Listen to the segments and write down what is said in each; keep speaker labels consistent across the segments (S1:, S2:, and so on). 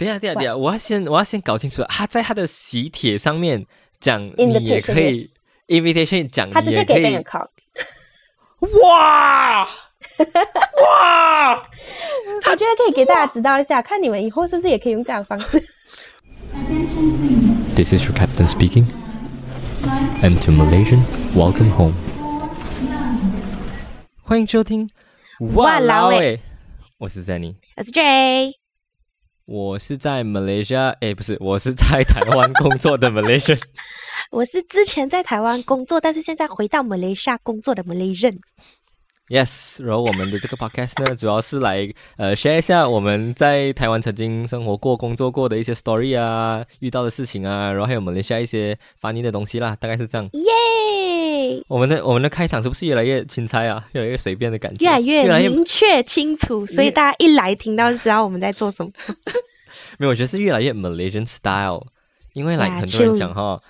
S1: 等一下，等一下，等下，我要先我要先搞清楚，他在他的喜帖上面讲你也可以 invitation 讲，
S2: 他直接给 bank account。
S1: 哇哇！
S2: 我觉得可以给大家知道一下，看你们以后是不是也可以用这样的方式。
S1: This is your captain speaking. And to Malaysians, welcome home. 欢迎收听。
S2: 哇老伟，
S1: 我是 Zenny，
S2: 我是 J，
S1: 我是在 Malaysia，哎，不是，我是在台湾工作的 Malaysian。
S2: 我是之前在台湾工作，但是现在回到 Malaysia 工作的 Malaysian。
S1: Yes，然后我们的这个 podcast 呢，主要是来呃 share 一下我们在台湾曾经生活过、工作过的一些 story 啊，遇到的事情啊，然后还有马来西亚一些发音的东西啦，大概是这样。
S2: 耶！
S1: 我们的我们的开场是不是越来越轻彩啊？越来越随便的感觉，
S2: 越来越明确清楚，所以大家一来听到就知道我们在做什么。
S1: 没有，我觉得是越来越 Malaysian style，因为来很多人讲哈。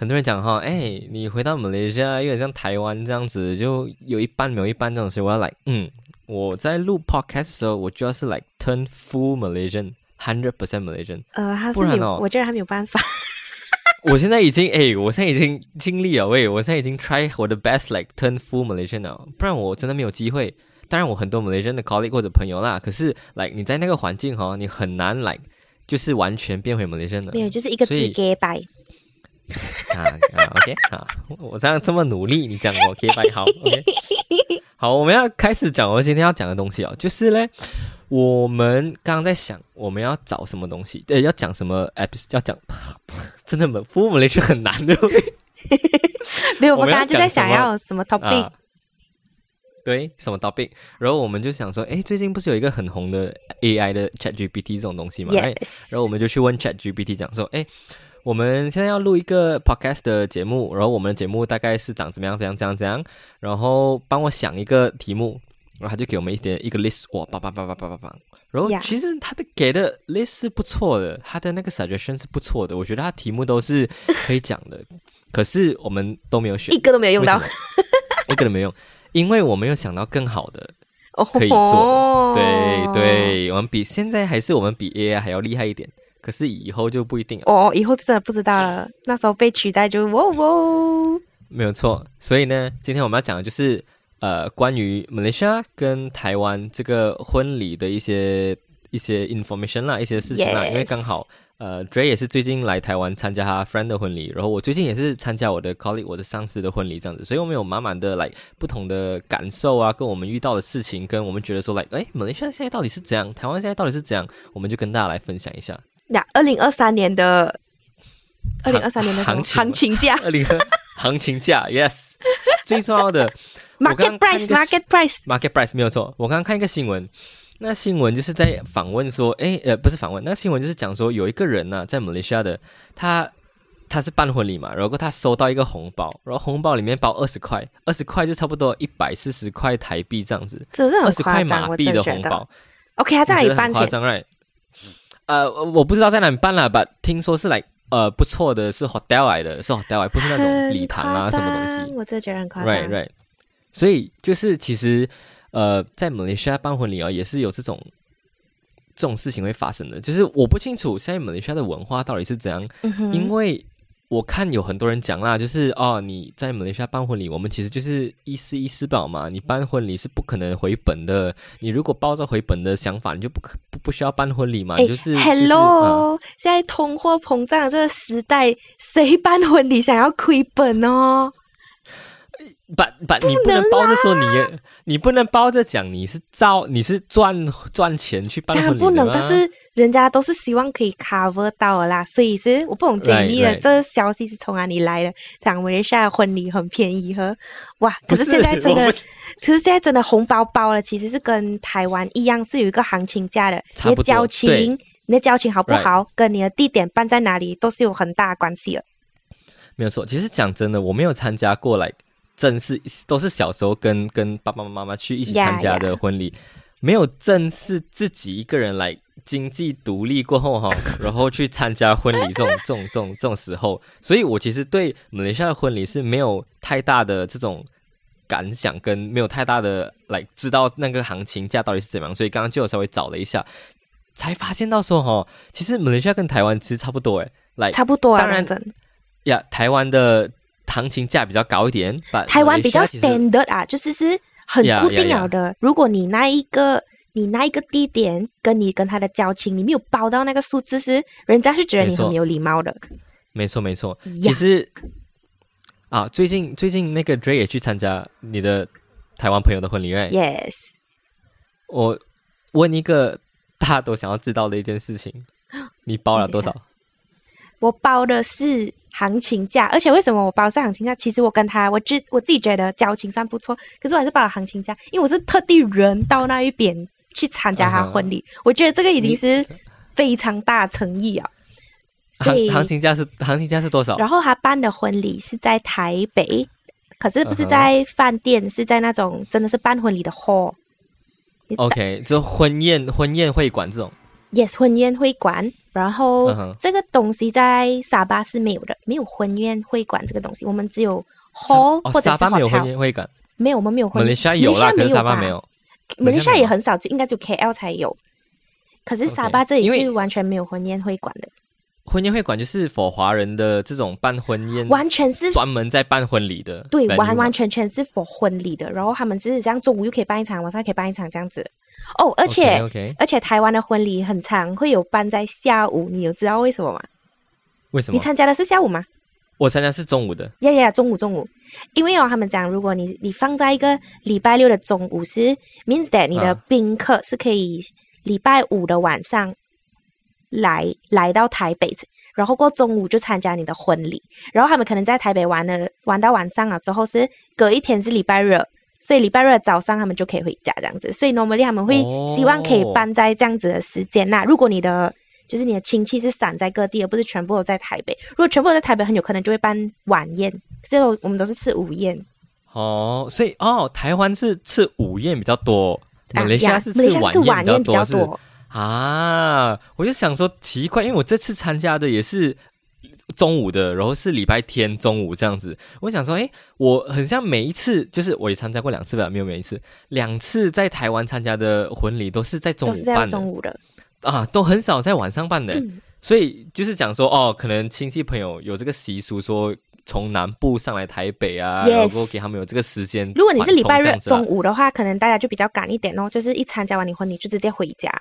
S1: 很多人讲哈，哎，你回到马来西亚有点像台湾这样子，就有一半没有一半这种事。我要来，嗯，我在录 podcast 的时候，我主要是 like turn full Malaysian，hundred percent Malaysian。
S2: 呃，他是没有，我觉得他没有办法。
S1: 我现在已经，哎，我现在已经尽力了，喂，我现在已经 try 我的 best like turn full Malaysian 了，不然我真的没有机会。当然，我很多 Malaysian 的 colleague 或者朋友啦，可是 like 你在那个环境哈，你很难 like 就是完全变回 Malaysian 的。
S2: 没有，就是一个字给白。
S1: 啊啊，OK，好，我这样这么努力，你讲我可以摆好，OK，好，我们要开始讲我们今天要讲的东西哦，就是呢，我们刚刚在想我们要找什么东西，对，要讲什么 episode，要讲，真的吗？服务们来是很难的，
S2: 没有，我们刚刚就在想要什么 topic，
S1: 对，什么 topic，然后我们就想说，哎，最近不是有一个很红的 AI 的 ChatGPT 这种东西嘛，
S2: 然
S1: 后我们就去问 ChatGPT 讲说，哎。我们现在要录一个 podcast 的节目，然后我们的节目大概是长怎么样？怎样？怎样？怎样？然后帮我想一个题目，然后他就给我们一点一个 list，哇，叭叭叭叭叭叭叭。然后其实他的给的 list 是不错的，他的那个 suggestion 是不错的，我觉得他题目都是可以讲的。可是我们都没有选，
S2: 一个都没有用到，
S1: 一个都没用，因为我没有想到更好的可以做。对对，我们比现在还是我们比 AI 还要厉害一点。可是以后就不一定
S2: 哦，以后真的不知道了。那时候被取代就哇哇，
S1: 没有错。所以呢，今天我们要讲的就是呃，关于马来西亚跟台湾这个婚礼的一些一些 information 啦，一些事情啦。因为刚好呃，Dray 也是最近来台湾参加他 friend 的婚礼，然后我最近也是参加我的 colleague 我的上司的婚礼这样子，所以我们有满满的来不同的感受啊，跟我们遇到的事情，跟我们觉得说来，哎，马来西亚现在到底是怎样，台湾现在到底是怎样，我们就跟大家来分享一下。
S2: 那二零二三年的二零二三年的
S1: 行情
S2: 行情价，
S1: 二零行情价，yes，最重要的
S2: market price，market
S1: price，market price 没有错。我刚刚看一个新闻，那新闻就是在访问说，哎，呃，不是访问，那新闻就是讲说有一个人呢，在马来西亚的，他他是办婚礼嘛，然后他收到一个红包，然后红包里面包二十块，二十块就差不多一百四十块台币这样子，
S2: 这是
S1: 二十块马币
S2: 的
S1: 红包。
S2: OK，他在哪里办钱？
S1: 呃，我不知道在哪里办了吧？听说是来呃不错的，是 hotel 来的，是 hotel 不是那种礼堂啊什么东西。
S2: 我真的觉得很夸张。
S1: Right, right。所以就是其实呃，在马来西亚办婚礼啊，也是有这种这种事情会发生的。就是我不清楚现在马来西亚的文化到底是怎样，因为。我看有很多人讲啦，就是哦，你在马来西亚办婚礼，我们其实就是一丝一丝宝嘛。你办婚礼是不可能回本的，你如果抱着回本的想法，你就不可不不需要办婚礼嘛。就是
S2: Hello，现在通货膨胀这个时代，谁办婚礼想要亏本哦？
S1: 把把你不能包着说你，你不能包着讲你是造你是赚赚钱去办婚礼
S2: 不能，但是人家都是希望可以 cover 到啦，所以是我不懂建议的，这消息是从哪里来的？讲马来西亚婚礼很便宜和哇，可是现在真的，可是现在真的红包包了，其实是跟台湾一样，是有一个行情价的。你的交情，你的交情好不好，跟你的地点办在哪里，都是有很大关系的。
S1: 没有错，其实讲真的，我没有参加过来。正式都是小时候跟跟爸爸妈妈去一起参加的婚礼，没有正式自己一个人来经济独立过后哈，然后去参加婚礼这种这种这种这种时候，所以我其实对马来西亚的婚礼是没有太大的这种感想，跟没有太大的来知道那个行情价到底是怎么样，所以刚刚就有稍微找了一下，才发现到说哈，其实马来西亚跟台湾其实差不多诶，来
S2: 差不多啊，
S1: 当然
S2: 真。
S1: 呀，台湾的行情价比较高一点，把
S2: 台湾比较 standard 啊，就是是很
S1: 呀
S2: 固定的。如果你那一个你那一个地点跟你跟他的交情，你没有包到那个数字是，人家是觉得你很没有礼貌的。
S1: 没错没错，
S2: 呀
S1: 其实啊，最近最近那个 Dray 也去参加你的台湾朋友的婚礼
S2: ，right？Yes，
S1: 我问一个大家都想要知道的一件事情，你包了多少？
S2: 我包的是行情价，而且为什么我包的是行情价？其实我跟他，我自我自己觉得交情算不错，可是我还是包了行情价，因为我是特地人到那一边去参加他婚礼，我觉得这个已经是非常大诚意啊。所以
S1: 行行情价是行情价是多少？
S2: 然后他办的婚礼是在台北，可是不是在饭店，是在那种真的是办婚礼的 hall。
S1: OK，就婚宴婚宴会馆这种。
S2: Yes，婚宴会馆。然后、这个东西在沙巴是没有的，没有婚宴会馆这个东西，我们只有 hall、
S1: 哦，
S2: 或者是
S1: 沙巴没有婚宴会馆，
S2: 没有，我们没有婚
S1: 马来西亚有啦，可是沙巴没。有。
S2: 马来西亚也很少，就应该就 KL 才有。可是沙巴这里是完全没有婚宴会馆的，
S1: 婚宴会馆就是否华人的这种办婚宴，
S2: 完全是
S1: 专门在办婚礼的。
S2: 对，完完全全是 for 婚礼的。然后他们是这样，中午又可以办一场，晚上可以办一场这样子。哦，而且
S1: OK，
S2: 而且台湾的婚礼很长，会有办在下午，你有知道为什么吗？
S1: 为什么？
S2: 你参加的是下午吗？
S1: 我参加是中午的。
S2: 呀呀，中午中午，因为哦，他们讲，如果你你放在一个礼拜六的中午是 means that 你的
S1: 啊
S2: 宾客是可以礼拜五的晚上来来到台北，然后过中午就参加你的婚礼，然后他们可能在台北玩了玩到晚上了之后是隔一天是礼拜日，所以礼拜日的早上他们就可以回家这样子，所以 normally 他们会
S1: 哦
S2: 希望可以办在这样子的时间那如果你的就是你的亲戚是散在各地，而不是全部都在台北。如果全部都在台北，很有可能就会办晚宴。可是我们都是吃午宴，
S1: 哦，所以哦，台湾是吃午宴比较多，马
S2: 啊
S1: 来西亚是
S2: 马来西亚是
S1: 晚
S2: 晚宴比
S1: 较多。啊，我就想说奇怪，因为我这次参加的也是中午的，然后是礼拜天中午这样子。我想说，诶，我很像每一次，就是我也参加过两次吧，没有每一次，两次在台湾参加的婚礼都是在中午办的
S2: 中午的，
S1: 啊，都很少在晚上办的。
S2: 嗯
S1: 所以就是讲说，哦，可能亲戚朋友有这个习俗，说从南部上来台北啊然后给他们有这个时间。
S2: 如果你是礼拜日中午的话，可能大家就比较赶一点哦，就是一参加完你婚礼就直接回家。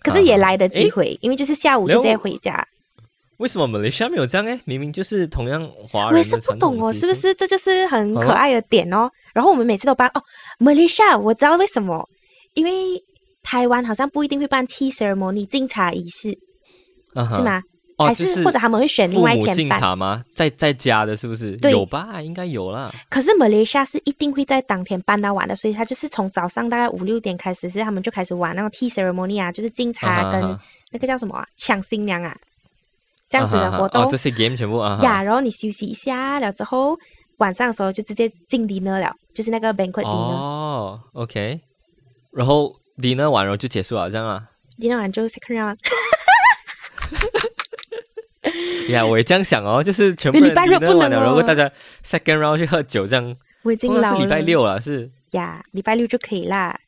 S2: 可是也来得及回，因为就是下午就直接回家。
S1: 为什么马来西亚没有这样哎？明明就是同样华
S2: 我也是不懂哦，是不是？这就是很可
S1: 啊
S2: 爱的点哦。然后我们每次都办哦，马来西亚我知道为什么，因为台湾好像不一定会办 tea ceremony 敬茶仪式，
S1: 啊
S2: 是吗？
S1: 哦，
S2: 还
S1: 就是
S2: 或者他们会选另外一天办？
S1: 在在家的是不是？
S2: 对
S1: 有吧，应该有啦。
S2: 可是马来西亚是一定会在当天办到晚的，所以他就是从早上大概五六点开始，是他们就开始玩那个 tea ceremony 啊，就是敬茶跟那个叫什么啊，抢新娘啊，这样子的活动
S1: 哦，这些 game 全部啊
S2: 呀。然后你休息一下了之后，晚上的时候就直接进 dinner 了，就是那个 banquet dinner。
S1: 哦，OK，然后 dinner 完然后就结束了，这样啊
S2: ？dinner 完就 second round，
S1: 呀，我也这样想哦，就是全部人
S2: 礼拜日
S1: dinner 完了，
S2: 不能哦
S1: 然后大家 second round 去喝酒，这样。
S2: 我已经老了。
S1: 是礼拜六了，是
S2: 呀，礼拜六就可以啦。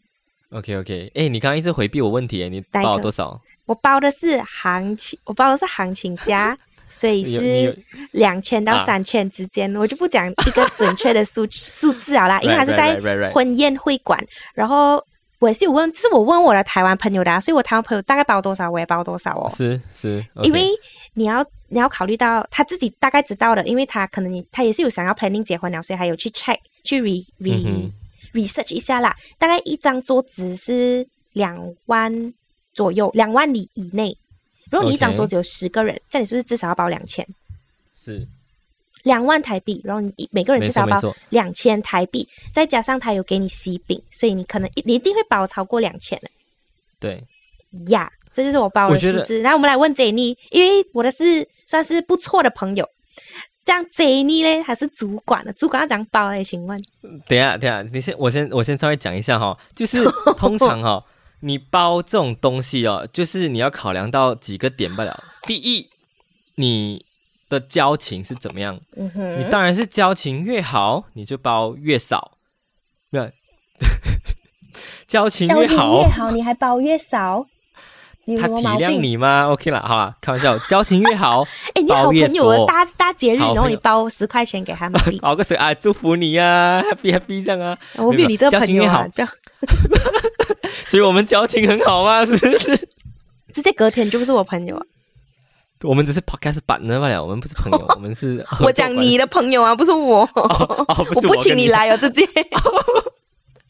S1: OK OK。哎，你刚刚一直回避我问题，你报了多少？
S2: 我包的是行情，我包的是行情价，所以是两千到
S1: 啊
S2: 三千之间，我就不讲一个准确的数 数字好啦，因为它是在.婚宴会馆，然后我也是有问，是我问我的台湾朋友的、啊，所以我台湾朋友大概包多少，我也包多少哦。
S1: 是是，
S2: 因为你要你要考虑到他自己大概知道的，因为他可能你他也是有想要 planning 结婚了，所以还有去 check 去 re
S1: 嗯
S2: re、
S1: 哼
S2: research 一下啦。大概一张桌子是两万左右，两万里以内。如果你一张桌子有十个人，这样你是不是至少要包两千？
S1: 是
S2: 两万台币，然后你一每个人至少要包两千台币，再加上他有给你喜饼，所以你可能一你一定会包超过两千的
S1: 对。
S2: 呀。这就是我包的数字。然后我们来问 Jenny，因为我的是算是不错的朋友。这样 Jenny 呢，还是主管的？主管要怎样包嘞？请问？
S1: 等一下，等一下，你先，我先，我先稍微讲一下哈，就是通常哈，你包这种东西哦，就是你要考量到几个点不了。第一，你的交情是怎么样？
S2: 嗯哼，
S1: 你当然是交情越好，你就包越少。没有，交 情
S2: 交情
S1: 越好
S2: 越，好，你还包越少。
S1: 他体谅你吗？OK 了，好了，开玩笑，交情越好，
S2: 哎，你好朋友，大大节日，然后你包十块钱给他们，
S1: 包个谁啊？祝福你呀，Happy Happy 这样啊！
S2: 我比你这个朋友好，
S1: 所以我们交情很好吗？是不是？
S2: 直接隔天就不是我朋友啊！
S1: 我们只是 Podcast 版的罢了，我们不是朋友，我们是。
S2: 我讲你的朋友啊，不是我，我不请你来哦，直接。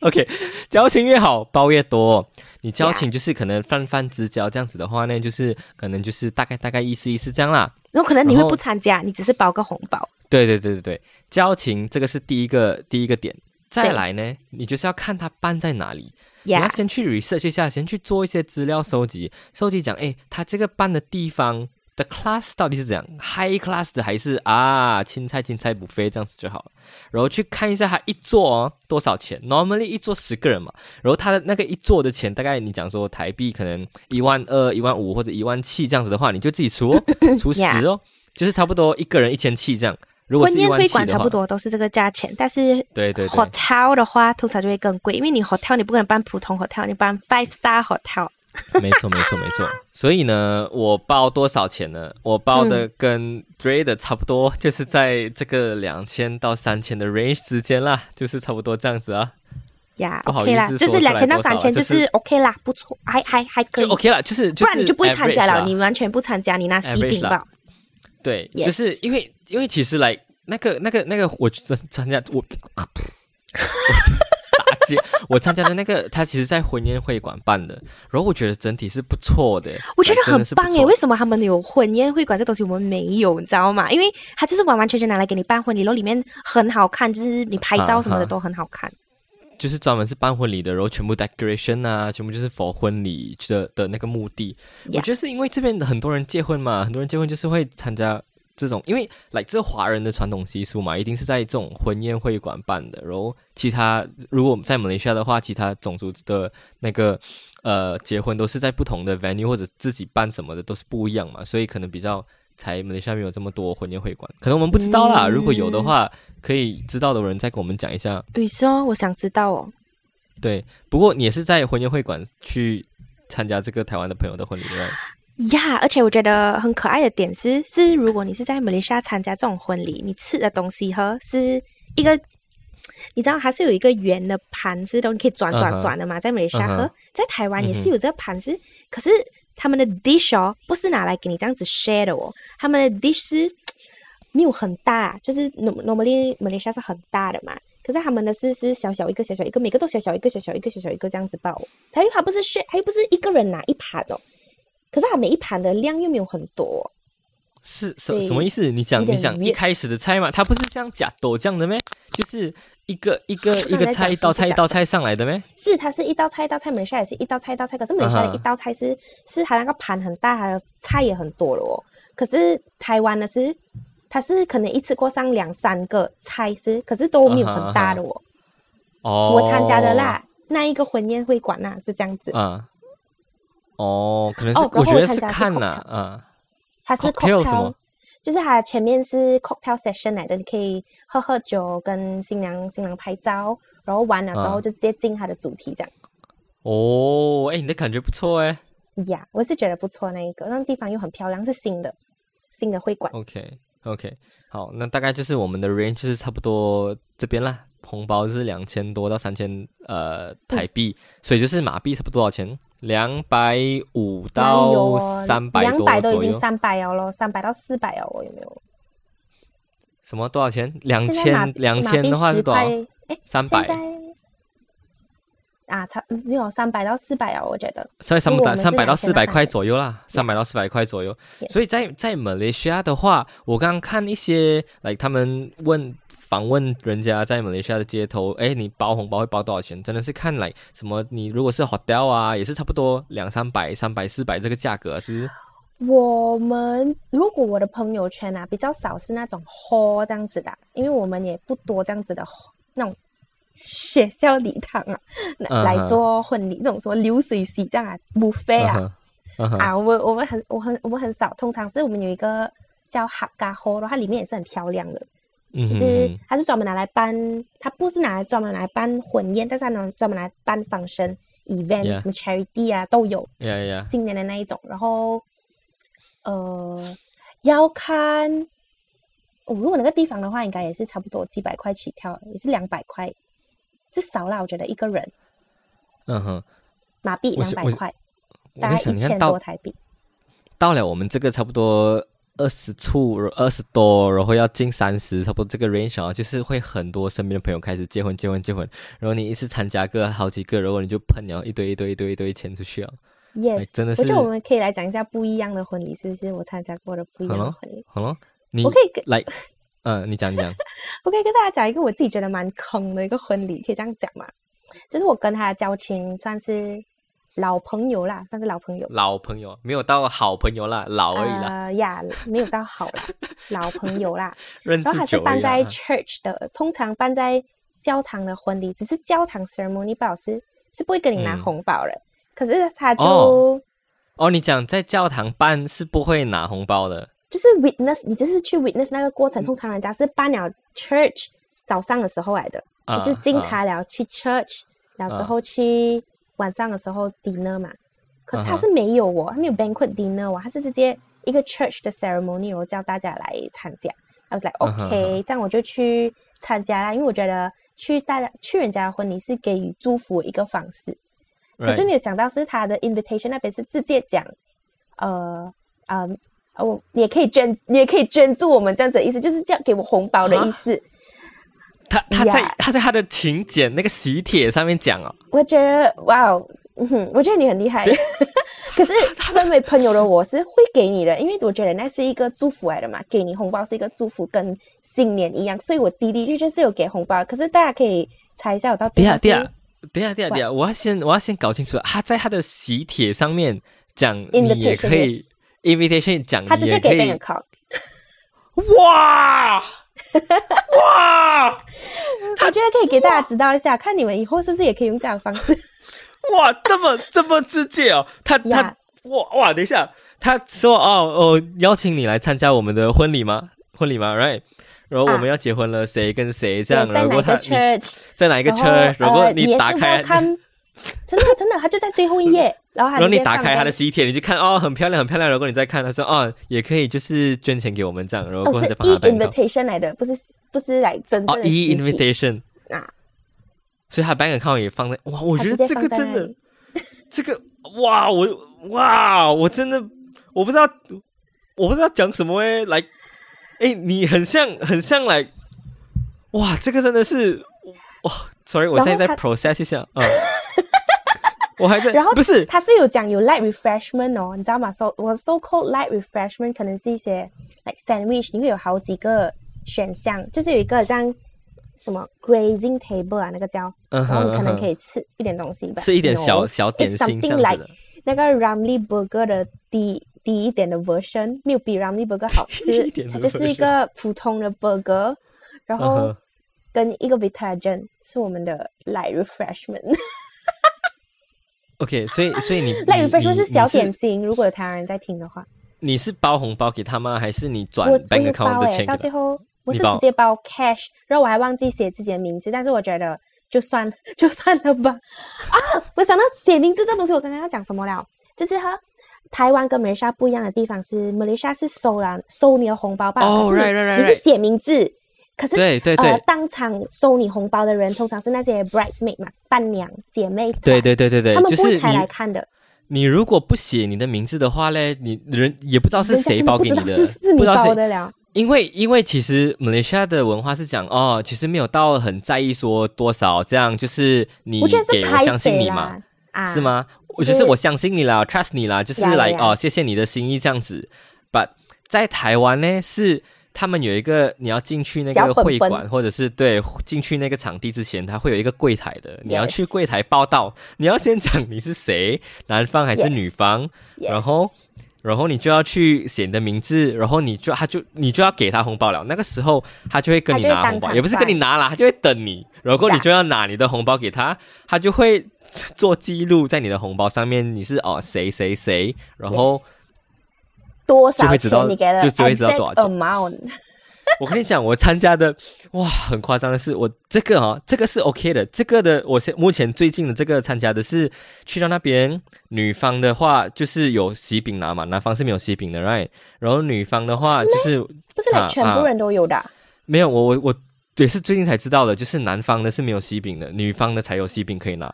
S1: OK，交情越好，包越多。你交情就是可能泛泛之交这样子的话呢，就是可能就是大概大概意思意思这样啦。
S2: 然后可能你会不参加，你只是包个红包。
S1: 对对对对对，交情这个是第一个第一个点。再来呢，你就是要看他办在哪里。你要先去 research 一下，先去做一些资料收集，收集讲，哎，他这个办的地方。的 class 到底是怎样？high class 的还是啊青菜青菜不飞这样子就好了。然后去看一下他一坐多少钱？Normally 一坐十个人嘛，然后他的那个一坐的钱大概你讲说台币可能一万二、一万五或者一万七这样子的话，你就自己出哦，出十哦，就是差不多一个人一千七这样。如果婚宴会馆
S2: 差不多都是这个价钱，但是
S1: 对对
S2: hotel 的话通常就会更贵，因为你 hotel 你不可能办普通 hotel，你办 five star hotel。
S1: 没错，没错，没错。所以呢，我报多少钱呢？我报的跟 Dray 的差不多，就是在这个两千到三千的 range 之间啦，就是差不多这样子啊。
S2: 呀，OK 啦，就是两千到三千，就是 OK 啦，不错，还还还可以
S1: ，OK 啦，就是不
S2: 然你就不会参加了，你完全不参加，你拿 C 顶吧。
S1: 对，就是因为因为其实来那个那个那个，我参参加我。我 参加的那个，他其实在婚宴会馆办的，然后我觉得整体是不错的，
S2: 我觉得很棒诶。为什么他们有婚宴会馆这东西，我们没有？你知道吗？因为他就是完完全全拿来给你办婚礼，然后里面很好看，就是你拍照什么的都很好看。
S1: 就是专门是办婚礼的，然后全部 decoration 啊，全部就是 for 婚礼的的那个目的。我觉得是因为这边很多人结婚嘛，很多人结婚就是会参加。这种，因为来自华人的传统习俗嘛，一定是在这种婚宴会馆办的。然后其他如果在马来西亚的话，其他种族的那个呃结婚都是在不同的 venue 或者自己办什么的都是不一样嘛，所以可能比较才马来西亚没有这么多婚宴会馆，可能我们不知道啦。如果有的话，可以知道的人再跟我们讲一下。
S2: 你说，我想知道哦。
S1: 对，不过你也是在婚宴会馆去参加这个台湾的朋友的婚礼对
S2: 呀，而且我觉得很可爱的点是，是如果你是在马来西亚参加这种婚礼，你吃的东西和是一个，你知道它是有一个圆的盘子，都可以转转转的嘛，在马来西亚和在台湾也是有这个盘子，可是他们的 dish 哦，不是拿来给你这样子 share 的哦，他们的 dish 是没有很大，就是 normally 马来西亚是很大的嘛，可是他们的是是小小一个小小一个，每个都小小一个小小一个小小一个这样子包，他又他不是 share，他又不是一个人拿一盘哦。可是它每一盘的量又没有很多，
S1: 是什什么意思？你讲你讲一开始的菜嘛，它不是像假豆酱的咩？就是一个一个一个菜一道菜一道菜上来的咩？
S2: 是，它是一道菜一道菜，美下也是一道菜一道菜。可是美下的一道菜是是它那个盘很大，它的菜也很多了哦。可是台湾的是，它是可能一次过上两三个菜是，可是都没有很大的哦。哦，我参加的啦，那一个婚宴会馆呐是这样子。嗯。
S1: 哦，可能是我觉得是看呐，嗯，
S2: 它是
S1: cocktail，
S2: 就是它前面是 cocktail session 来的，你可以喝喝酒，跟新娘新郎拍照，然后完了之后就直接进它的主题这样。
S1: 哦，哎，你的感觉不错哎。
S2: 呀，我是觉得不错那一个，那个地方又很漂亮，是新的新的会馆。
S1: OK，OK，好，那大概就是我们的 range 是差不多这边啦。红包是两千多到三千呃台币，所以就是马币差不多多少钱？两百五到三百多，两
S2: 百都已经三百哦咯，三百到四百哦，有没有？
S1: 什么多少钱？两千两千的话是多少？哎，三百
S2: 啊，差有三百到四百哦，我觉得。
S1: 所以三百三百到四百块左右啦，三百到四百块左右。所以在在马来西亚的话，我刚刚看一些来他们问。访问人家在马来西亚的街头，哎，你包红包会包多少钱？真的是看来什么？你如果是 hotel 啊，也是差不多两三百、三百、四百这个价格，是不是？
S2: 我们如果我的朋友圈啊比较少是那种 hall 这样子的，因为我们也不多这样子的那种学校礼堂啊来做婚礼，那种什么流水席这样啊，buffet 啊啊，我我们很我很我们很少，通常是我们有一个叫哈嘎 hall，它里面也是很漂亮的。就是它是专门拿来搬，它不是拿来专门来办婚宴，但是它能专门来办房生，event，什么 charity 啊都有。新年的那一种，然后呃要看，哦，如果那个地方的话，应该也是差不多几百块起跳，也是两百块，至少啦，我觉得一个人。
S1: 嗯哼，
S2: 马币两百块，大概一千多台币。
S1: 到了我们这个差不多二十处二十多，然后要进三十，差不多这个 range 啊，就是会很多身边的朋友开始结婚结婚结婚，然后你一次参加个好几个，然后你就喷了一堆一堆一堆一堆钱出去啊。
S2: Yes，
S1: 真的是。
S2: 我觉得我们可以来讲一下不一样的婚礼，是不是？我参加过的不一样的婚礼。
S1: 好了，你
S2: 我可以
S1: 来，嗯，你讲你讲。
S2: 我可以跟大家讲一个我自己觉得蛮坑的一个婚礼，可以这样讲嘛？就是我跟他的交情算是老朋友啦，算是老朋友。
S1: 老朋友没有到好朋友啦，老而已啦。
S2: 呃呀，没有到好啦，老朋友啦。
S1: 然
S2: 后还是办在 church 的，通常办在教堂的婚礼，只是教堂 ceremony 不老师是不会跟你拿红包的。可是他就
S1: 哦，你讲在教堂办是不会拿红包的，
S2: 就是 witness，你就是去 witness 那个过程。通常人家是办了 church 早上的时候来的。就是进茶了去 church，了之后去晚上的时候 dinner 嘛，可是他是没有哦，他没有 banquet dinner 哦，他是直接一个 church 的 ceremony，然后叫大家来参加。I was like OK，这样我就去参加啦，因为我觉得去大家去人家的婚礼是给予祝福一个方式。可是没有想到是他的 invitation 那边是直接讲，呃，呃，我你也可以捐，你也可以捐助我们这样子的意思，就是这样给我红包的意思。
S1: 他他在他在他的请柬那个喜帖上面讲哦，
S2: 我觉得哇哦，我觉得你很厉害。可是身为朋友的我是会给你的，因为我觉得那是一个祝福来的嘛，给你红包是一个祝福，跟新年一样，所以我的的确确是有给红包。可是大家可以猜一下，我到
S1: 等下等下等下等下等下，我要先我要先搞清楚，他在他的喜帖上面讲你也可以 invitation 讲，
S2: 他直接给别人考，
S1: 哇！哇！
S2: 我觉得可以给大家指导一下，看你们以后是不是也可以用这样的方式。
S1: 哇，这么这么直接哦！他他哇哇！等一下，他说哦哦，邀请你来参加我们的婚礼吗？婚礼吗？Right？然后我们要结婚了，谁跟谁这样？如果他在哪一个车？如果你打开。
S2: 真的真的，他就在最后一页，然后
S1: 然后你打开他的 C T，，你就看哦，很漂亮很漂亮。如果你再看，他说哦，也可以就是捐钱给我们这样，然后过后再放他
S2: invitation 来的，不是不是来真正的
S1: e invitation 啊。所以他 bank account 也放在哇，我觉得这个真的，这个哇，我哇，我真的我不知道，我不知道讲什么诶，来，哎，你很像很像来，哇，这个真的是哇，sorry，我现在在 process 一下啊。我还在，
S2: 然后
S1: 不是，
S2: 他是有讲有 light refreshment 哦，你知道吗？so 我 so called light refreshment 可能是一些 like sandwich，你会有好几个选项，就是有一个像什么 grazing table 啊，那个叫，然后你可能可以吃一点东西吧，
S1: 吃一点小小点心这样子。
S2: 那个 Ramly Burger 的低低一点的 version 没有比 Ramly Burger 好吃，它就是一个普通的 burger，然后跟一个 vitagen 是我们的 light refreshment。
S1: OK，所以 所以你
S2: 赖宇飞说是小点心，如果有台湾人在听的话，
S1: 你是包红包给他吗？还是你转
S2: 半
S1: 个包的钱？
S2: 到最后我是直接包 cash，然后我还忘记写自己的名字，但是我觉得就算 就算了吧。啊，我想到写名字这东西，我刚刚要讲什么了？就是和台湾跟马来西亚不一样的地方是，马来西亚是收了收你的红包吧，
S1: 可
S2: 是你不写名字。可是，
S1: 对对对，
S2: 当场收你红包的人通常是那些 bridesmaid 嘛，伴娘姐妹。
S1: 对对对对对，
S2: 他们不
S1: 会
S2: 抬来看的。
S1: 你如果不写你的名字的话嘞，你人也不知道是谁包给你的，不
S2: 知道包得了。
S1: 因为因为其实马来西亚的文化是讲哦，其实没有到很在意说多少这样，就是你给我相信你嘛，是吗？我就是我相信你啦，trust 你啦，就是来哦，谢谢你的心意这样子。But 在台湾呢是。他们有一个，你要进去那个会馆，或者是对进去那个场地之前，他会有一个柜台的。你要去柜台报道，你要先讲你是谁，男方还是女方，然后，然后你就要去写你的名字，然后你就他就你就要给他红包了。那个时候他就会跟你拿红包，也不是跟你拿了，他就会等你，然后你就要拿你的红包给他，他就会做记录在你的红包上面，你是哦谁谁谁，然后。
S2: 多少钱你给了？
S1: 就只会知道多少钱。我跟你讲，我参加的哇，很夸张的是，我这个哈，这个是 OK 的，这个的，我现目前最近的这个参加的是去到那边，女方的话就是有喜饼拿嘛，男方是没有喜饼的，right？然后女方的话就是
S2: 不是来全部人都有的，
S1: 没有，我我我也是最近才知道的，就是男方的是没有喜饼的，女方的才有喜饼可以拿。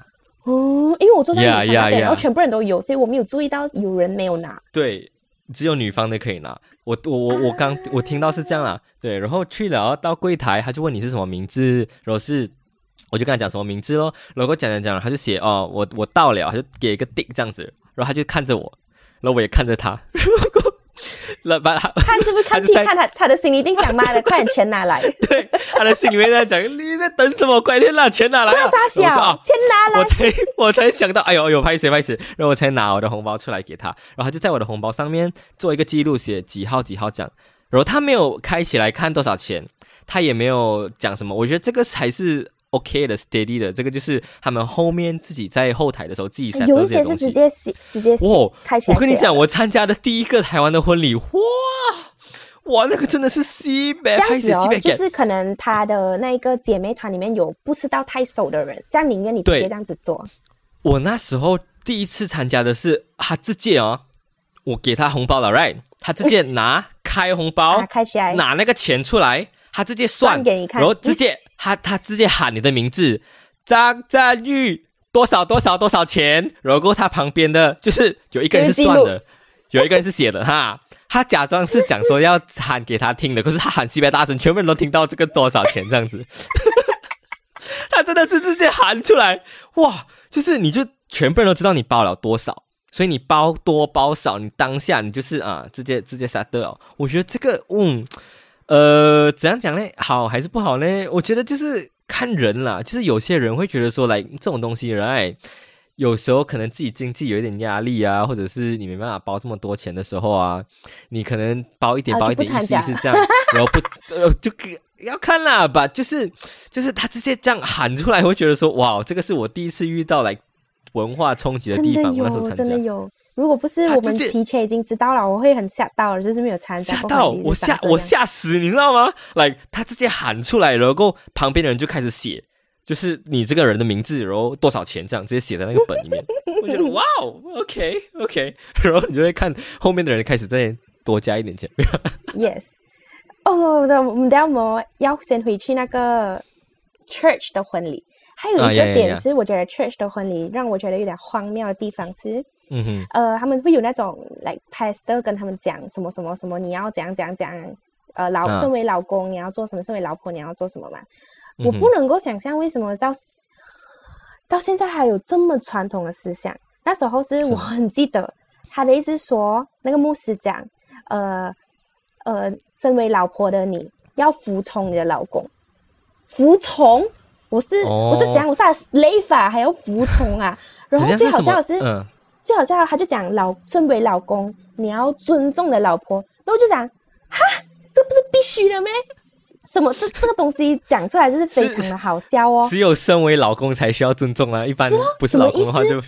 S2: 哦，因为我坐在女方那边，然后全部人都有，所以我没有注意到有人没有拿。
S1: 对，只有女方的可以拿。我我我我刚我听到是这样啦，对，然后去了到柜台，他就问你是什么名字，然后是我就跟他讲什么名字咯，然后讲讲讲，他就写哦，我我到了，他就给一个 tick 这样子，然后他就看着我，然后我也看着他。
S2: 了把他看是不是看看他他的心里一定想妈的，快点钱拿来。
S1: 对，他的心里面在讲 你在等什么？快点拿钱拿来。
S2: 傻小，钱拿来。
S1: 我才我才想到，哎呦哎呦，拍谁拍谁，然后我才拿我的红包出来给他，然后他就在我的红包上面做一个记录，写几号几号这样。然后他没有开起来看多少钱，他也没有讲什么。我觉得这个才是。OK 的，steady 的，这个就是他们后面自己在后台的时候自己
S2: 有一些是直接写，直接
S1: 哇，
S2: 开起来。
S1: 我跟你讲，我参加的第一个台湾的婚礼，哇哇，那个真的是西北，
S2: 这样子哦，就是可能他的那一个姐妹团里面有不知道太熟的人，这样宁愿你直接这样子做。
S1: 我那时候第一次参加的是他直接哦，我给他红包了，right？他直接 拿开红包，
S2: 开起来，
S1: 拿那个钱出来。他直接算
S2: 给你看，
S1: 然后直接他他直接喊你的名字张赞玉多少多少多少钱，然后他旁边的就是有一个人是算的，有一个人是写的哈，他假装是讲说要喊给他听的，可是他喊西北大声，全部人都听到这个多少钱这样子，他真的是直接喊出来，哇，就是你就全部人都知道你包了多少，所以你包多包少，你当下你就是啊直接直接杀的哦，我觉得这个嗯。呃，怎样讲呢？好还是不好呢？我觉得就是看人啦，就是有些人会觉得说，来这种东西，人爱有时候可能自己经济有一点压力啊，或者是你没办法包这么多钱的时候啊，你可能包一点包一点，意思是这样，然后不呃就要看啦吧，就是就是他直接这样喊出来，会觉得说，哇，这个是我第一次遇到来文化冲击的地方，那时候参加。
S2: 如果不是我们提前已经知道了，我会很吓到了，就是没有参加。
S1: 吓到我吓我吓死，你知道吗？来，他直接喊出来，然后旁边的人就开始写，就是你这个人的名字，然后多少钱这样，直接写在那个本里面。我觉得哇哦，OK OK，然后你就会看后面的人开始再多加一点钱。
S2: Yes，哦，我们等下我们要先回去那个 church 的婚礼。还有一个点是，我觉得 church 的婚礼让我觉得有点荒谬的地方是。嗯哼，呃，他们会有那种，like pastor 跟他们讲什么什么什么，你要怎样怎样怎样，呃，老身为老公你要做什么，身为老婆你要做什么嘛？我不能够想象为什么到到现在还有这么传统的思想。那时候是我很记得他的意思说，那个牧师讲，呃呃，身为老婆的你要服从你的老公，服从，我是我是讲我是雷法还要服从啊，然后最好笑的是。就好像他就讲老身为老公，你要尊重的老婆，然后就讲哈，这不是必须的吗？什么这这个东西讲出来就是非常的好笑哦。
S1: 只有身为老公才需要尊重啊，一般不是老公的话就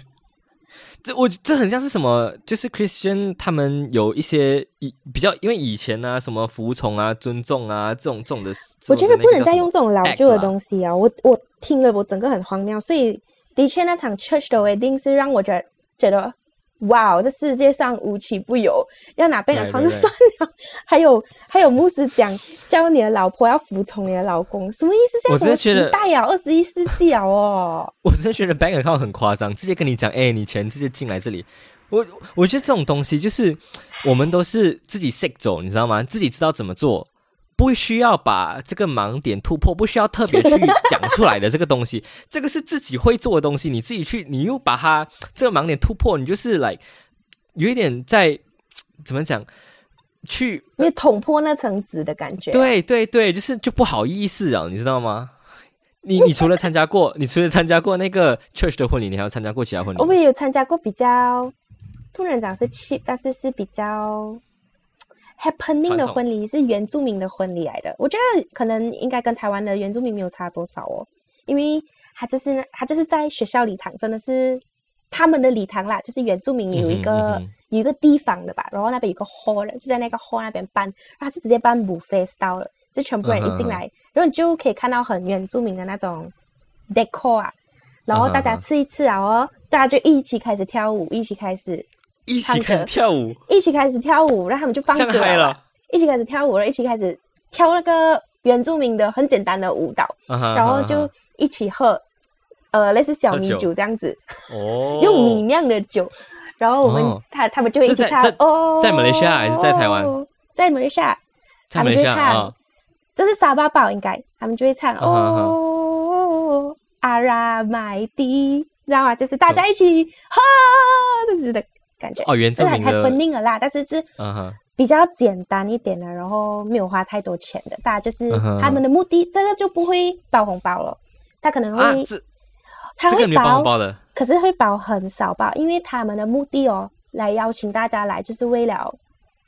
S1: 这我这很像是什么？就是 Christian 他们有一些以比较，因为以前呢什么服从啊、尊重啊这种这种的，
S2: 我觉得不能再用这种老旧的东西啊。我我听了我整个很荒谬，所以的确那场 church 的 wedding 是让我觉得。觉得哇，这世界上无奇不有，要拿贝尔康就算了，还有还有牧师讲，教你的老婆要服从你的老公，什么意思？
S1: 我真的觉得
S2: 代啊，二十一世纪啊哦！
S1: 我真的觉得 bank account 很夸张，直接跟你讲，哎，你钱直接进来这里。我我觉得这种东西就是我们都是自己 sick 走，你知道吗？自己知道怎么做。不需要把这个盲点突破，不需要特别去讲出来的这个东西，这个是自己会做的东西，你自己去，你又把它这个盲点突破，你就是来有一点在怎么讲，去
S2: 因为捅破那层纸的感觉。
S1: 对对对，就是就不好意思啊，你知道吗？你你除了参加过，你除了参加过那个 church 的婚礼，你还有参加过其他婚礼？
S2: 我们有参加过比较不能讲是 cheap，但是是比较。Happening 的婚礼是原住民的婚礼来的，我觉得可能应该跟台湾的原住民没有差多少哦，因为他就是他就是在学校礼堂，真的是他们的礼堂啦，就是原住民有一个有一个地方的吧，然后那边有个 hall，就在那个 hall 那边办，然后是直接办 buffet style 了，就全部人一进来，然后你就可以看到很原住民的那种 decor 啊，然后大家吃一吃啊哦，大家就一起开始跳舞，一起开始
S1: 一起开始跳舞，
S2: 一起开始跳舞，然后他们就放歌了，一起开始跳舞了，一起开始跳那个原住民的很简单的舞蹈，然后就一起喝，呃，类似小米酒这样子，哦，用米酿的酒，然后我们他他们就会一起唱哦，
S1: 在马来西亚还是在台湾？
S2: 在马来西亚，
S1: 他们就会唱。
S2: 这是沙巴宝，应该他们就会唱哦，阿拉麦迪，知道吗？就是大家一起喝，这样子的感觉。
S1: 哦，原住民
S2: 的。啦，但是是比较简单一点的，然后没有花太多钱的。大家就是他们的目的，这个就不会包红包了。他可能会，他会
S1: 包红包的，
S2: 可是会包很少包，因为他们的目的哦，来邀请大家来，就是为了。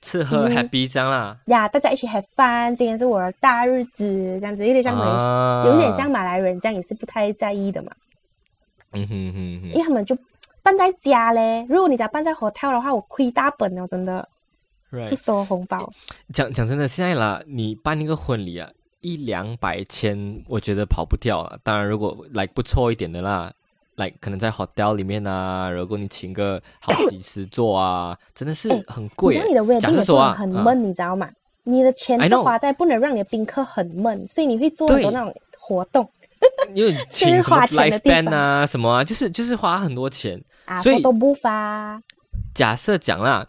S1: 吃喝 happy 这样啦，
S2: 呀，大家一起 have fun，今天是我的大日子，这样子有点像马，有点像马来人这样，也是不太在意的嘛。嗯哼哼哼，因为他们就办在家嘞。如果你家办在 hotel 的话，我亏大本了，真的。去收红包。
S1: 讲讲真的，现在啦，你办一个婚礼啊，一两百千，我觉得跑不掉啊。当然，如果来不错一点的啦。来，可能在 hotel 里面啊，如果你请个好几十座啊，真的是很贵。
S2: 你的 wedding 说啊，很闷，你知道吗？你的钱是花在不能让你的宾客很闷，所以你会做很多那种活动。
S1: 因为 请什么 live band 啊，什么啊，就是就是花很多钱，所以
S2: 都不发。
S1: 假设讲啦，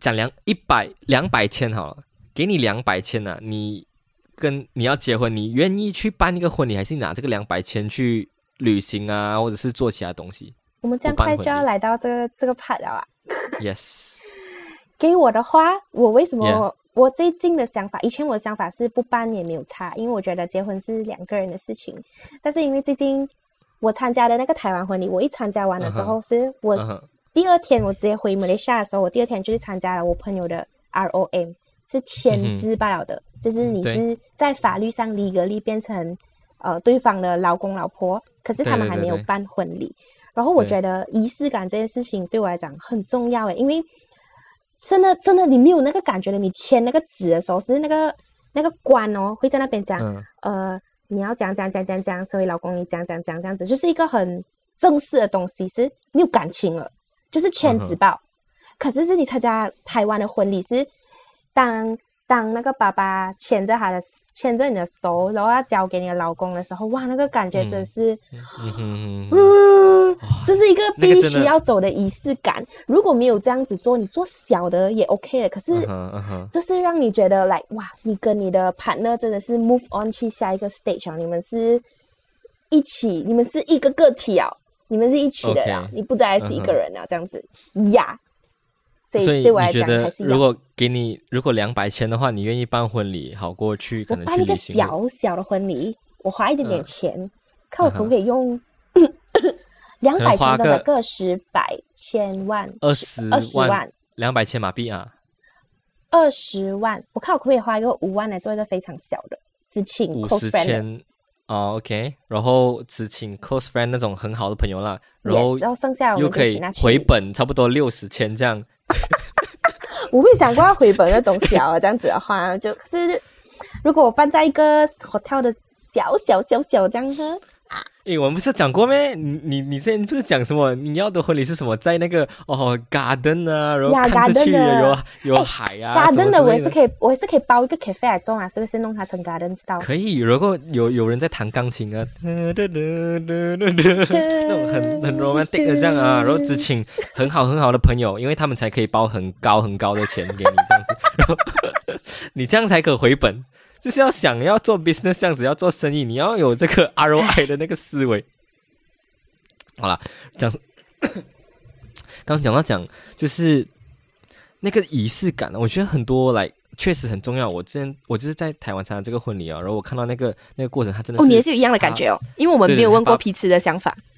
S1: 讲两一百两百千好了，给你两百千呐，你跟你要结婚，你愿意去办一个婚礼，还是拿这个两百千去？旅行啊，或者是做其他东西。
S2: 我们这样快就要来到这个这个 part 了啊。
S1: Yes。
S2: 给我的话，我为什么我最近的想法？以前我的想法是不办也没有差，因为我觉得结婚是两个人的事情。但是因为最近我参加的那个台湾婚礼，我一参加完了之后，是我第二天我直接回马来西亚的时候，我第二天就去参加了我朋友的 ROM，是签字罢了的，就是你是在法律上离格力变成呃对方的老公老婆。可是他们还没有办婚礼，然后我觉得仪式感这件事情对我来讲很重要诶，因为真的真的你没有那个感觉的，你签那个纸的时候是那个那个官哦会在那边讲，呃，你要讲讲讲讲讲，所以老公你讲讲讲这样子，就是一个很正式的东西，是没有感情了，就是签纸报。可是是你参加台湾的婚礼是当。当那个爸爸牵着他的牵着你的手，然后要交给你的老公的时候，哇，那个感觉真是，嗯，这是一个必须要走的仪式感。如果没有这样子做，你做小的也 OK 的。可是，这是让你觉得来哇，你跟你的 partner 真的是 move on 去下一个 stage 啊！你们是一起，你们是一个个体啊，你们是一起的呀，你不再是一个人啊，这样子呀。
S1: 所以对我来讲还是，如果给你如果两百千的话，你愿意办婚礼好过去？可能
S2: 办一个小小的婚礼，我花一点点钱，看我可不可以用两百千的个十百千万
S1: 二十二十万两百千马币啊，
S2: 二十万，我看我可不可以花一个五万来做一个非常小的，只请
S1: 五十千哦，OK，然后只请 close friend 那种很好的朋友啦，然后
S2: 然后剩下
S1: 又可以回本，差不多六十千这样。
S2: 我会想过要回本的东西啊，这样子的话，就可是如果我办在一个 hotel 的小小小小这样子。
S1: 诶，我们不是讲过咩？你你你之前不是讲什么？你要的婚礼是什么？在那个哦，garden 啊，然后看出去有有海啊。
S2: garden 的我也是可以，我也是可以包一个 cafe 来做啊，是不是弄它成 garden style？
S1: 可以，如果有有人在弹钢琴啊，那种很很 romantic 的这样啊，然后只请很好很好的朋友，因为他们才可以包很高很高的钱给你这样子，然后 你这样才可回本。就是要想要做 business 这样子，要做生意，你要有这个 ROI 的那个思维。好了，讲 刚讲到讲，就是那个仪式感，我觉得很多来确实很重要。我之前我就是在台湾参加这个婚礼啊，然后我看到那个那个过程，他真的哦，
S2: 你也是有一样的感觉哦，因为我们没有问过彼此的想法。
S1: 对对，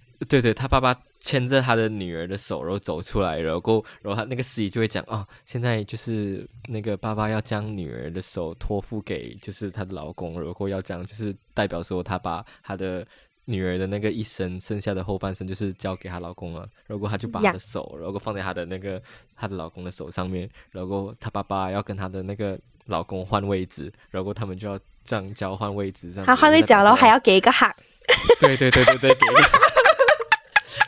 S1: 他爸爸牵着他的女儿的手，然后走出来，然后，然后他那个司仪就会讲哦，现在就是那个爸爸要将女儿的手托付给就是他的老公，然后要这样，就是代表说他把他的女儿的那个一生，剩下的后半生就是交给她老公了。如果她就把她的手，然后放在她的那个她的老公的手上面。然后她爸爸要跟她的那个老公换位置，然后他们就要这样交换位置，这样。
S2: 他换位置，然后还要给一个哈。
S1: 对对对对对，给一个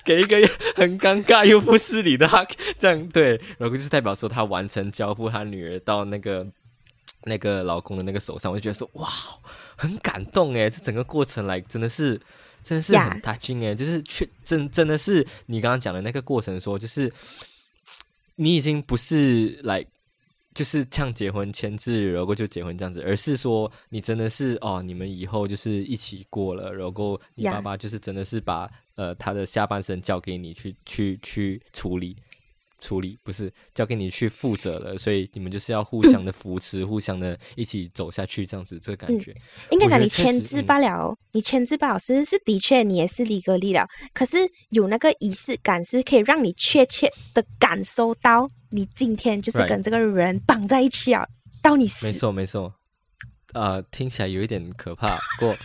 S1: 给一个很尴尬又不失礼的哈，这样对。然后就是代表说他完成交付他女儿到那个 那个老公的那个手上，我就觉得说哇，很感动哎，这整个过程来真的是。真的是很 touching 哎，就是确真真的是你刚刚讲的那个过程，说就是你已经不是来就是像结婚签字，然后就结婚这样子，而是说你真的是哦，你们以后就是一起过了，然后你爸爸就是真的是把呃他的下半生交给你去去去处理。处理不是交给你去负责了，所以你们就是要互相的扶持，互相的一起走下去，这样子这个感觉。
S2: 应该讲你签字罢了，你签字罢了是是的确你也是离格离了，可是有那个仪式感是可以让你确切的感受到你今天就是跟这个人绑在一起啊，到你死。
S1: 没错没错，呃，听起来有一点可怕，不过。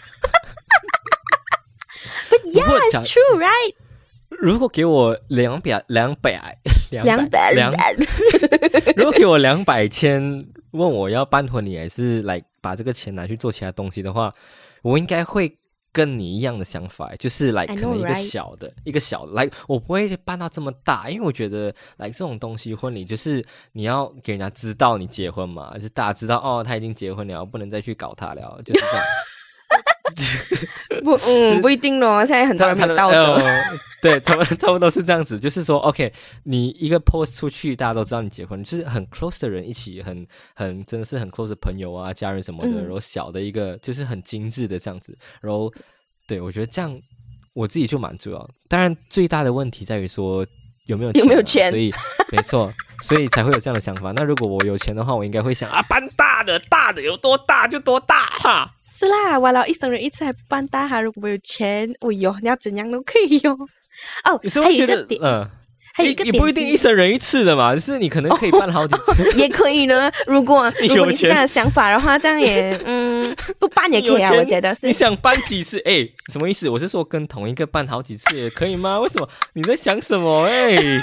S2: But yeah, it's true, right?
S1: 如果给我两百两百
S2: 两百两百，
S1: 如果给我两百千，问我要办婚礼还是来把这个钱拿去做其他东西的话，我应该会跟你一样的想法，就是来可能一个小的，一个小的，来我不会办到这么大，因为我觉得来这种东西婚礼就是你要给人家知道你结婚嘛，就是大家知道哦他已经结婚了，不能再去搞他了，就是这样。
S2: 不，嗯，不一定咯。现在很多人没道德，
S1: 对他们，他们都是这样子，就是说，OK，你一个 post 出去，大家都知道你结婚，就是很 close 的人一起，很很真的是很 close 的朋友啊，家人什么的，然后小的一个就是很精致的这样子，然后对我觉得这样我自己就满足了。当然，最大的问题在于说有没有
S2: 有没有钱，
S1: 所以没错，所以才会有这样的想法。那如果我有钱的话，我应该会想啊，搬大的，大的有多大就多大哈。
S2: 是啦，完了，一生人一次还不办大哈？如果没有钱，哎呦，你要怎样都可以哟。哦，还有一个点，嗯，还有一个点，
S1: 你不一定一生人一次的嘛，就是你可能可以办好几次，
S2: 也可以呢。如果如果你是这样的想法的话，这样也 嗯，不办也可以啊。我觉得是。
S1: 你想办几次？哎，什么意思？我是说跟同一个办好几次也可以吗？为什么？你在想什么？哎。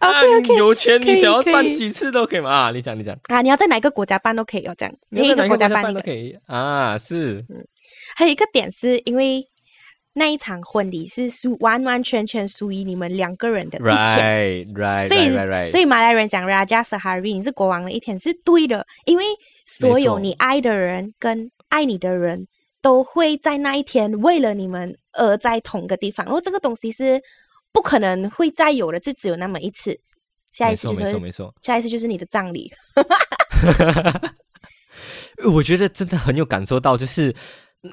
S2: OK OK，
S1: 有钱你想要办几次都可以嘛？啊，你讲你讲
S2: 啊，你要在哪个国家办都可以哦，这样哪一个国家办
S1: 都可以啊，是。
S2: 嗯，还有一个点是因为那一场婚礼是属完完全全属于你们两个人的一
S1: 天，right，
S2: 所以所以马来人讲 Raja Sehari，你是国王的一天是对的，因为所有你爱的人跟爱你的人都会在那一天为了你们而在同个地方，然后这个东西是。不可能会再有了，就只有那么一次。下一次就是
S1: 没错没错，
S2: 下一次就是你的葬礼。
S1: 我觉得真的很有感受到，就是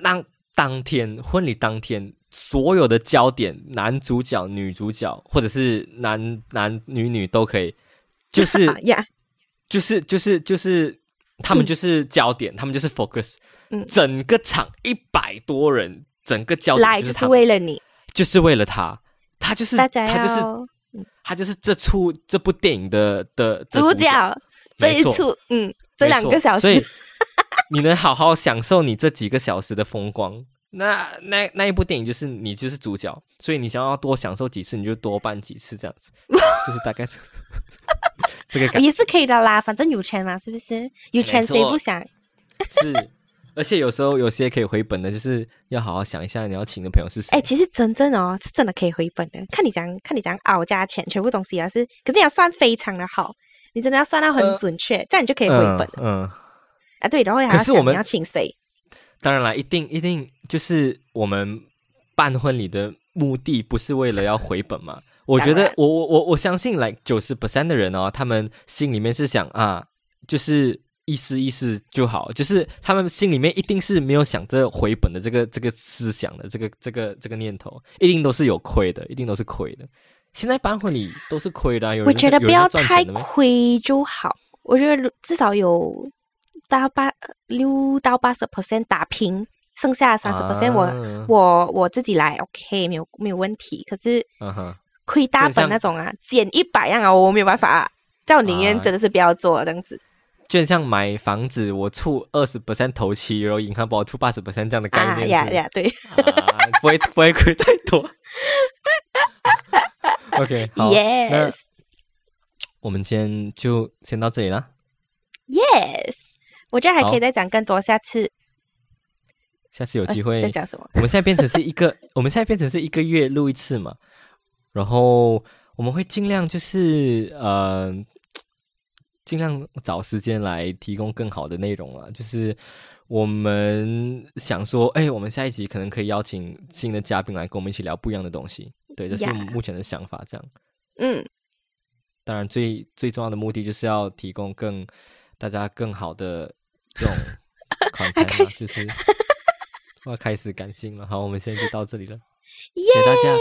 S1: 当当天婚礼当天，所有的焦点，男主角、女主角，或者是男男女女都可以，就是
S2: 呀，
S1: 就是就是就是他们就是焦点，他们就是 focus。嗯，整个场一百多人，整个焦点就是
S2: 为了你，
S1: 就是为了他。他就是他就是他就是这出这部电影的的主
S2: 角，这一出嗯，这两个小时，
S1: 所以你能好好享受你这几个小时的风光，那那那一部电影就是你就是主角，所以你想要多享受几次，你就多办几次这样子，就是大概这个
S2: 也是可以的啦，反正有钱嘛，是不是？有钱谁不想？
S1: 是。而且有时候有些可以回本的，就是要好好想一下你要请的朋友是谁。
S2: 哎，其实真正哦，是真的可以回本的。看你讲，看你讲熬加钱，全部东西啊是，可是你要算非常的好，你真的要算到很准确，这样你就可以回本。嗯。啊，对，然后还要想你要请谁。
S1: 当然了，一定一定就是我们办婚礼的目的不是为了要回本嘛？我觉得，我我我我相信，来九十 percent 的人哦，他们心里面是想啊，就是。意思意思就好，就是他们心里面一定是没有想着回本的这个这个思想的，这个这个这个念头，一定都是有亏的，一定都是亏的。现在办婚礼都是亏的，
S2: 我觉得不要太亏就好。我觉得至少有大八六到八十 percent 打平，剩下三十 percent 我我我自己来，OK，没有没有问题。可是亏大本那种啊，减一百样啊，我没有办法，这我宁愿真的是不要做这样子。
S1: 就像买房子，我出二十 percent 头期，然后银行帮我出八十 percent 这样的概念。
S2: 呀呀，对，
S1: 不会 不会亏太多。OK，好
S2: ，Yes，
S1: 我们今天就先到这里了。
S2: Yes，我觉得还可以再讲更多，下次。
S1: 下次有机会
S2: 再讲什么？
S1: 我们现在变成是一个，我们现在变成是一个月录一次嘛，然后我们会尽量就是呃，尽量找时间来提供更好的内容了。就是我们想说，哎，我们下一集可能可以邀请新的嘉宾来跟我们一起聊不一样的东西。对，这是我们目前的想法。这样，
S2: 嗯，
S1: 当然最最重要的目的就是要提供更大家更好的这种款待嘛，就是。我要开始感性了，好，我们现在就到这里了，谢谢大家，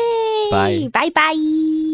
S1: 拜
S2: 拜拜。